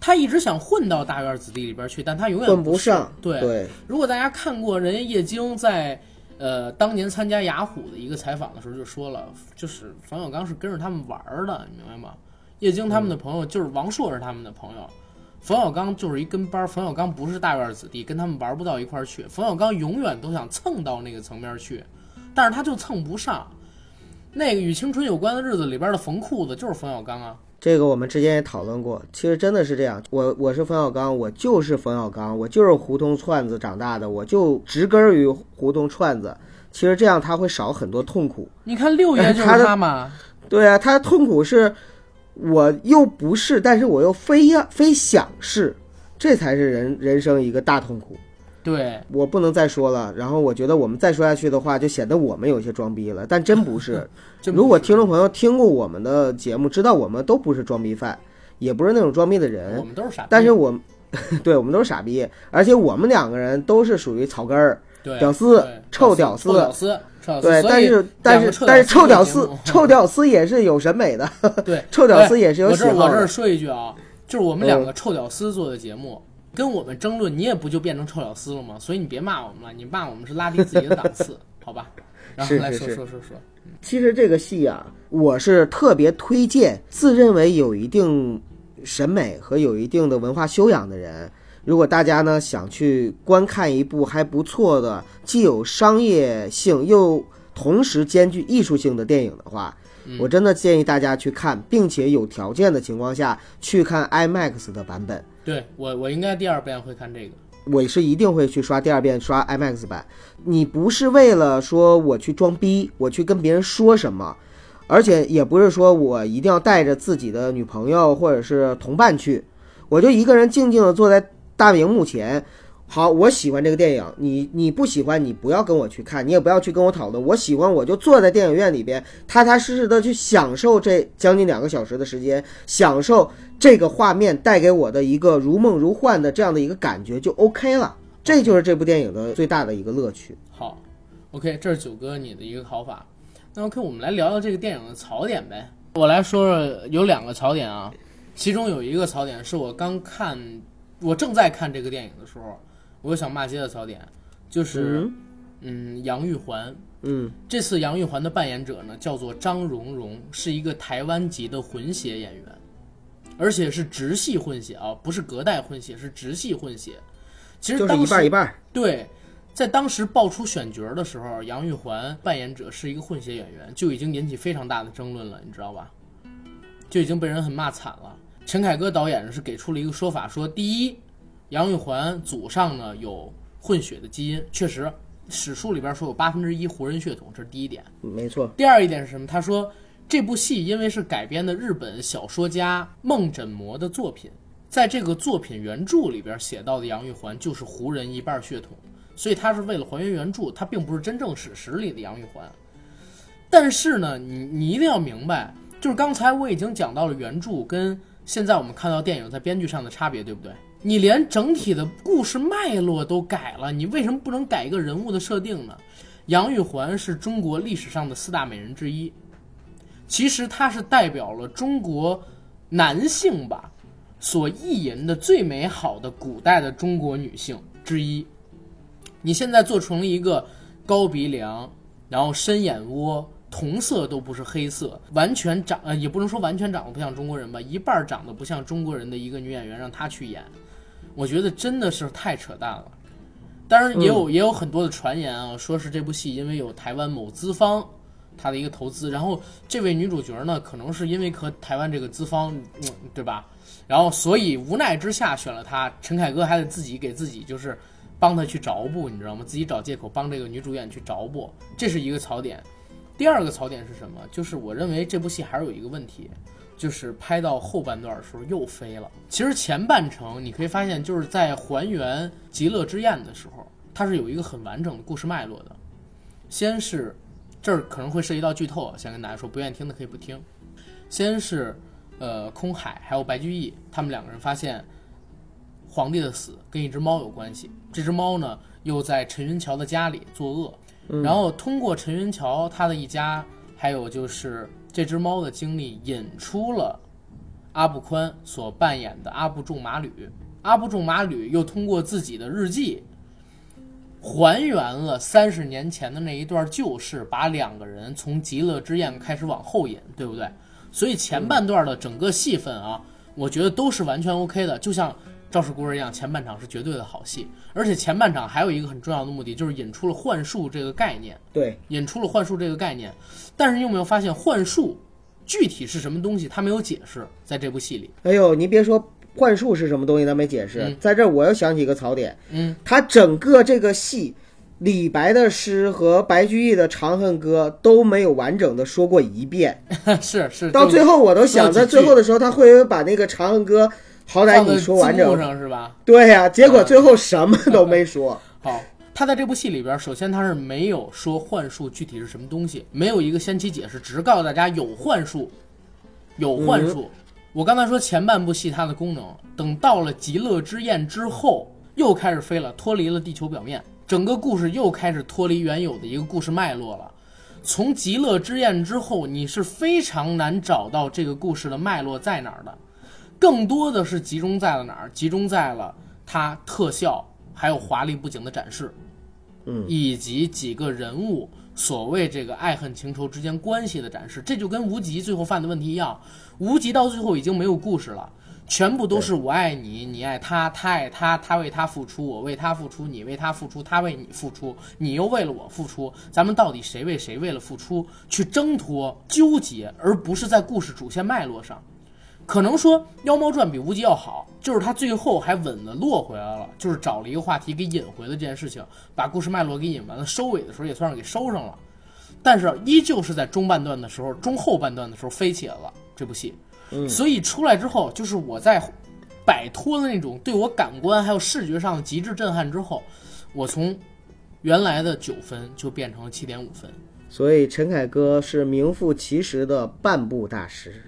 他一直想混到大院子弟里边去，但他永远混不上，对，对，如果大家看过人家叶京在呃当年参加雅虎的一个采访的时候就说了，就是冯小刚是跟着他们玩儿的，你明白吗？叶京他们的朋友就是王朔是他们的朋友，冯小刚就是一跟班儿，冯小刚不是大院子弟，跟他们玩不到一块儿去。冯小刚永远都想蹭到那个层面去，但是他就蹭不上。那个与青春有关的日子里边的缝裤子就是冯小刚啊，这个我们之前也讨论过，其实真的是这样。我我是冯小刚，我就是冯小刚，我就是胡同串子长大的，我就植根儿于胡同串子。其实这样他会少很多痛苦。你看六爷就是他嘛，对啊，他的痛苦是，我又不是，但是我又非要非想是，这才是人人生一个大痛苦。对，我不能再说了，然后我觉得我们再说下去的话，就显得我们有些装逼了，但真不是。[laughs] 如果听众朋友听过我们的节目，知道我们都不是装逼犯，也不是那种装逼的我人，们都是傻逼，但是我们 [laughs] 对我们都是傻逼，而且我们两个人都是属于草根儿，屌丝臭屌屌丝屌丝，臭屌丝。对，但是但是但是臭屌丝 [laughs] 臭屌丝也是有审美的，对，臭屌丝也是有喜好的。我这儿说一句啊，就是我们两嗯。个臭屌丝做的节目，跟我们争论，你也不就变成臭屌丝了吗？所以你别骂我们了，你骂我们是拉低自己的档次，[laughs] 好吧？然后来说说说说，其实这个戏啊，我是特别推荐自认为有一定审美和有一定的文化修养的人。如果大家呢想去观看一部还不错的，既有商业性又同时兼具艺术性的电影的话，我真的建议大家去看，并且有条件的情况下去看 IMAX 的版本。对我我应该第二遍会看这个，我是一定会去刷第二遍，刷 IMAX 版。你不是为了说我去装逼，我去跟别人说什么，而且也不是说我一定要带着自己的女朋友或者是同伴去，我就一个人静静地坐在大荧幕前。好，我喜欢这个电影，你你不喜欢，你不要跟我去看，你也不要去跟我讨论。我喜欢，我就坐在电影院里边，踏踏实实的去享受这将近两个小时的时间，享受这个画面带给我的一个如梦如幻的这样的一个感觉，就 OK 了。这就是这部电影的最大的一个乐趣。好，OK，这是九哥你的一个考法。那 OK，我们来聊聊这个电影的槽点呗。我来说说有两个槽点啊，其中有一个槽点是我刚看，我正在看这个电影的时候，我有想骂街的槽点，就是嗯杨玉环。嗯，这次杨玉环的扮演者呢，叫做张蓉蓉，是一个台湾籍的混血演员，而且是直系混血啊，不是隔代混血，是直系混血。其实就是当时一半一半。对，在当时爆出选角的时候，杨玉环扮演者是一个混血演员，就已经引起非常大的争论了，你知道吧？就已经被人很骂惨了。陈凯歌导演是给出了一个说法，说第一，杨玉环祖上呢有混血的基因，确实史书里边说有八分之一胡人血统，这是第一点。没错，第二一点是什么？他说这部戏因为是改编的日本小说家梦枕魔的作品，在这个作品原著里边写到的杨玉环就是胡人一半血统，所以他是为了还原原著，他并不是真正史实里的杨玉环。但是呢，你你一定要明白，就是刚才我已经讲到了原著跟现在我们看到电影在编剧上的差别，对不对？你连整体的故事脉络都改了，你为什么不能改一个人物的设定呢？杨玉环是中国历史上的四大美人之一，其实她是代表了中国男性吧所意淫的最美好的古代的中国女性之一。你现在做成了一个高鼻梁，然后深眼窝，瞳色都不是黑色，完全长呃也不能说完全长得不像中国人吧，一半长得不像中国人的一个女演员让她去演，我觉得真的是太扯淡了。当然也有、也有很多的传言啊，说是这部戏因为有台湾某资方他的一个投资，然后这位女主角呢，可能是因为和台湾这个资方，嗯，对吧？然后所以无奈之下选了她，陈凯歌还得自己给自己就是帮他去找补，你知道吗？自己找借口帮这个女主演去找补，这是一个槽点。第二个槽点是什么？就是我认为这部戏还是有一个问题，就是拍到后半段的时候又飞了。其实前半程你可以发现，就是在还原极乐之宴的时候，它是有一个很完整的故事脉络的。先是这儿可能会涉及到剧透，先跟大家说，不愿意听的可以不听。先是呃空海还有白居易他们两个人发现皇帝的死跟一只猫有关系，这只猫呢又在陈云桥的家里作恶，然后通过陈云桥他的一家，还有就是这只猫的经历，引出了阿布宽所扮演的阿布仲马吕。阿布仲马吕又通过自己的日记，还原了三十年前的那一段旧事，把两个人从极乐之宴开始往后引，对不对？所以前半段的整个戏份啊，我觉得都是完全 OK 的，就像赵氏孤儿一样，前半场是绝对的好戏，而且前半场还有一个很重要的目的，就是引出了幻术这个概念。对，引出了幻术这个概念，但是你有没有发现幻术具体是什么东西？他没有解释，在这部戏里。哎呦，您别说幻术是什么东西，他没解释。嗯在这儿我又想起一个槽点，嗯，他整个这个戏，李白的诗和白居易的《长恨歌》都没有完整的说过一遍。[laughs] 是是，到最后我都想，在最后的时候，他会不会把那个《长恨歌》好歹你说完整？上是吧？对呀、结果最后什么都没说。[laughs] 好，他在这部戏里边，首先他是没有说幻术具体是什么东西，没有一个先期解释，只是告诉大家有幻术，有幻术。我刚才说前半部戏它的功能，等到了极乐之宴之后，又开始飞了，脱离了地球表面，整个故事又开始脱离原有的一个故事脉络了。从极乐之宴之后，你是非常难找到这个故事的脉络在哪儿的，更多的是集中在了哪儿？集中在了它特效还有华丽布景的展示，嗯，以及几个人物所谓这个爱恨情仇之间关系的展示。这就跟无极最后犯的问题一样，无极到最后已经没有故事了。全部都是我爱你，你爱他，他爱他，他为他付出，我为他付出，你为他付出，他为你付出，你又为了我付出，咱们到底谁为谁为了付出去挣脱纠结，而不是在故事主线脉络上。可能说《妖猫传》比无极要好，就是他最后还稳的落回来了，就是找了一个话题给引回了这件事情，把故事脉络给引完了，收尾的时候也算是给收上了。但是依旧是在中半段的时候，中后半段的时候飞起来了这部戏，所以出来之后，就是我在摆脱了那种对我感官还有视觉上的极致震撼之后，我从原来的九分就变成了七点五分。所以陈凯歌是名副其实的半部大师。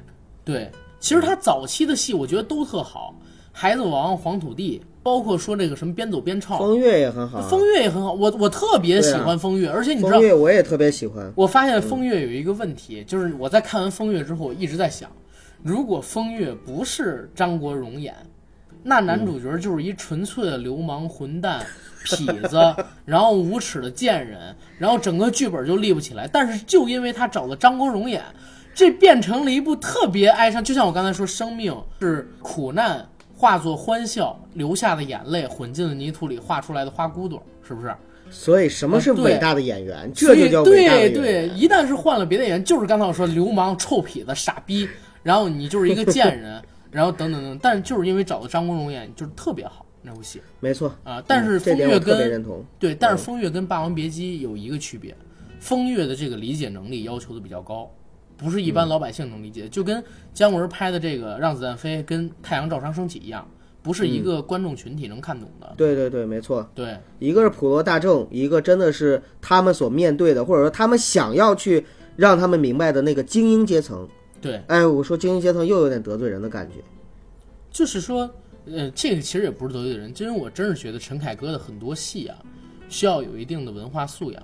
对，其实他早期的戏我觉得都特好，《孩子王》《黄土地》，包括说这个什么边走边唱，风月也很好啊，风月也很好，我我特别喜欢风月，而且你知道风，月我也特别喜欢。我发现风月有一个问题，就是我在看完风月之后，我一直在想，如果风月不是张国荣演，那男主角就是一纯粹的流氓混蛋。[laughs] 痞子，然后无耻的贱人，然后整个剧本就立不起来。但是就因为他找了张国荣演，这变成了一部特别哀伤。就像我刚才说，生命是苦难化作欢笑，流下的眼泪混进了泥土里画出来的花骨朵，是不是？所以什么是伟大的演员？这就叫伟大演员。对，一旦是换了别的演员，就是刚才我说流氓、臭痞子、傻逼，然后你就是一个贱人，[laughs] 然后等等等，但就是因为找了张国荣演，就是特别好那部戏没错啊。但是风月跟。对，但是风月跟《霸王别姬》有一个区别，风月的这个理解能力要求的比较高，不是一嗯般老百姓能理解。就跟姜文拍的这个《让子弹飞》跟《太阳照常升起》一样，不是一嗯个观众群体能看懂的。对对对，没错。对，一个是普罗大众，一个真的是他们所面对的，或者说他们想要去让他们明白的那个精英阶层。对，哎，我说精英阶层又有点得罪人的感觉。就是说，呃，这个其实也不是得罪人，其实我真是觉得陈凯歌的很多戏啊，需要有一定的文化素养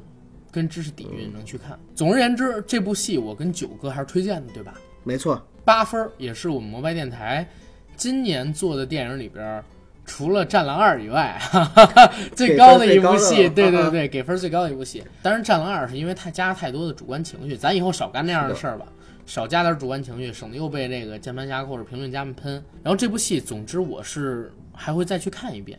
跟知识底蕴能去看。总而言之，这部戏我跟九哥还是推荐的，对吧？没错，八分儿也是我们摩拜电台今年做的电影里边儿，除了《战狼二》以外，[laughs] 哈哈哈，最高的一部戏，对对对，给分最高的一部戏。当然，《战狼二》是因为太加了太多的主观情绪，咱以后少干那样的事儿吧，少加点主观情绪，省得又被那个键盘侠或者评论家们喷。然后这部戏，总之我是还会再去看一遍，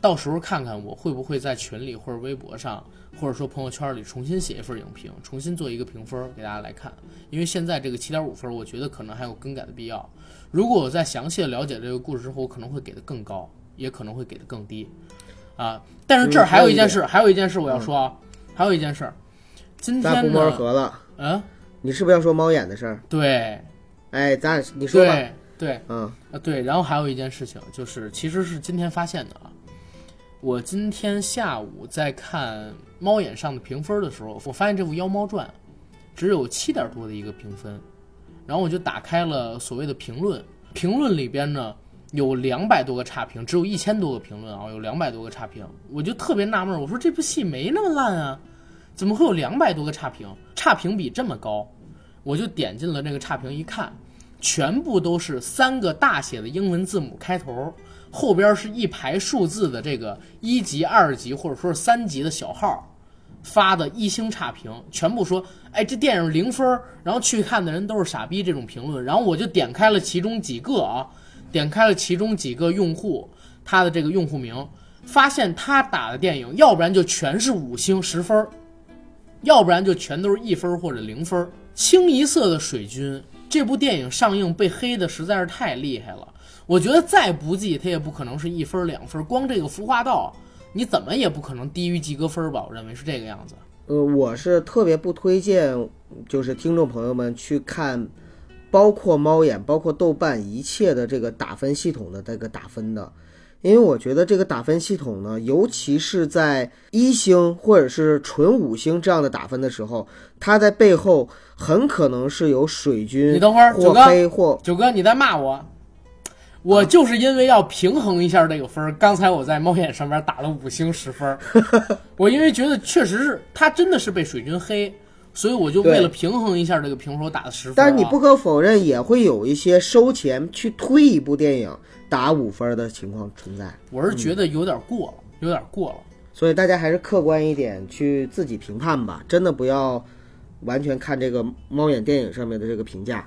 到时候看看我会不会在群里或者微博上，或者说朋友圈里重新写一份影评，重新做一个评分给大家来看。因为现在这个七点五分，我觉得可能还有更改的必要。如果我在详细的了解这个故事之后，我可能会给的更高，也可能会给的更低，啊。但是这儿还有一件事，还有一件事我要说啊，还有一件事，今天咱不谋而呢，合了。嗯，你是不是要说猫眼的事儿？对，哎，咱你说吧，对对嗯啊对，然后还有一件事情就是，其实是今天发现的啊。我今天下午在看猫眼上的评分的时候，我发现这部《妖猫传》只有七点多的一个评分，然后我就打开了所谓的评论，评论里边呢有两百多个差评，只有一千多个评论啊，有两百多个差评，我就特别纳闷，我说这部戏没那么烂啊，怎么会有两百多个差评？差评比这么高，我就点进了那个差评一看，全部都是三个大写的英文字母开头，后边是一排数字的这个一级、二级或者说是三级的小号发的一星差评，全部说，哎，这电影零分，然后去看的人都是傻逼这种评论，然后我就点开了其中几个啊，点开了其中几个用户他的这个用户名，发现他打的电影，要不然就全是五星十分，要不然就全都是一分或者零分。清一色的水军，这部电影上映被黑的实在是太厉害了。我觉得再不济，它也不可能是一分儿两分儿，光这个服化道，你怎么也不可能低于及格分儿吧？我认为是这个样子。呃，我是特别不推荐，就是听众朋友们去看，包括猫眼、包括豆瓣一切的这个打分系统的这个打分的，因为我觉得这个打分系统呢，尤其是在一星或者是纯五星这样的打分的时候，它在背后很可能是有水军，你等会儿或九哥黑或九哥，你在骂我？我就是因为要平衡一下这个分儿，刚才我在猫眼上面打了五星十分儿。[laughs] 我因为觉得确实是他真的是被水军黑，所以我就为了平衡一下这个评分，我打了十分、啊。但是你不可否认，也会有一些收钱去推一部电影打五分的情况存在。我是觉得有点过了，有点过了。所以大家还是客观一点，去自己评判吧，真的不要完全看这个猫眼电影上面的这个评价。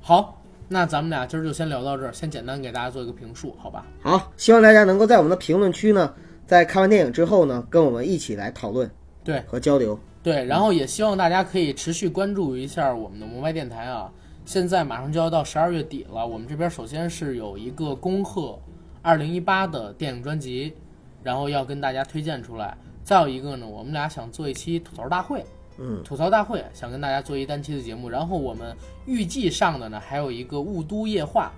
好，那咱们俩今儿就先聊到这儿，先简单给大家做一个评述，好吧？好，希望大家能够在我们的评论区呢，在看完电影之后呢，跟我们一起来讨论对和交流。对，然后也希望大家可以持续关注一下我们的摩拜电台啊。现在马上就要到十二月底了，我们这边首先是有一个恭贺二零一八的电影专辑，然后要跟大家推荐出来。再有一个呢，我们俩想做一期吐槽大会，嗯，吐槽大会想跟大家做一单期的节目。然后我们预计上的呢，还有一个雾都夜话，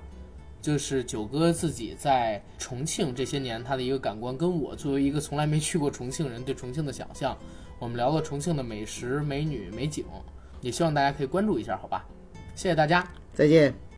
就是九哥自己在重庆这些年他的一个感官，跟我作为一个从来没去过重庆人对重庆的想象。我们聊了重庆的美食、美女、美景，也希望大家可以关注一下，好吧？谢谢大家。再见。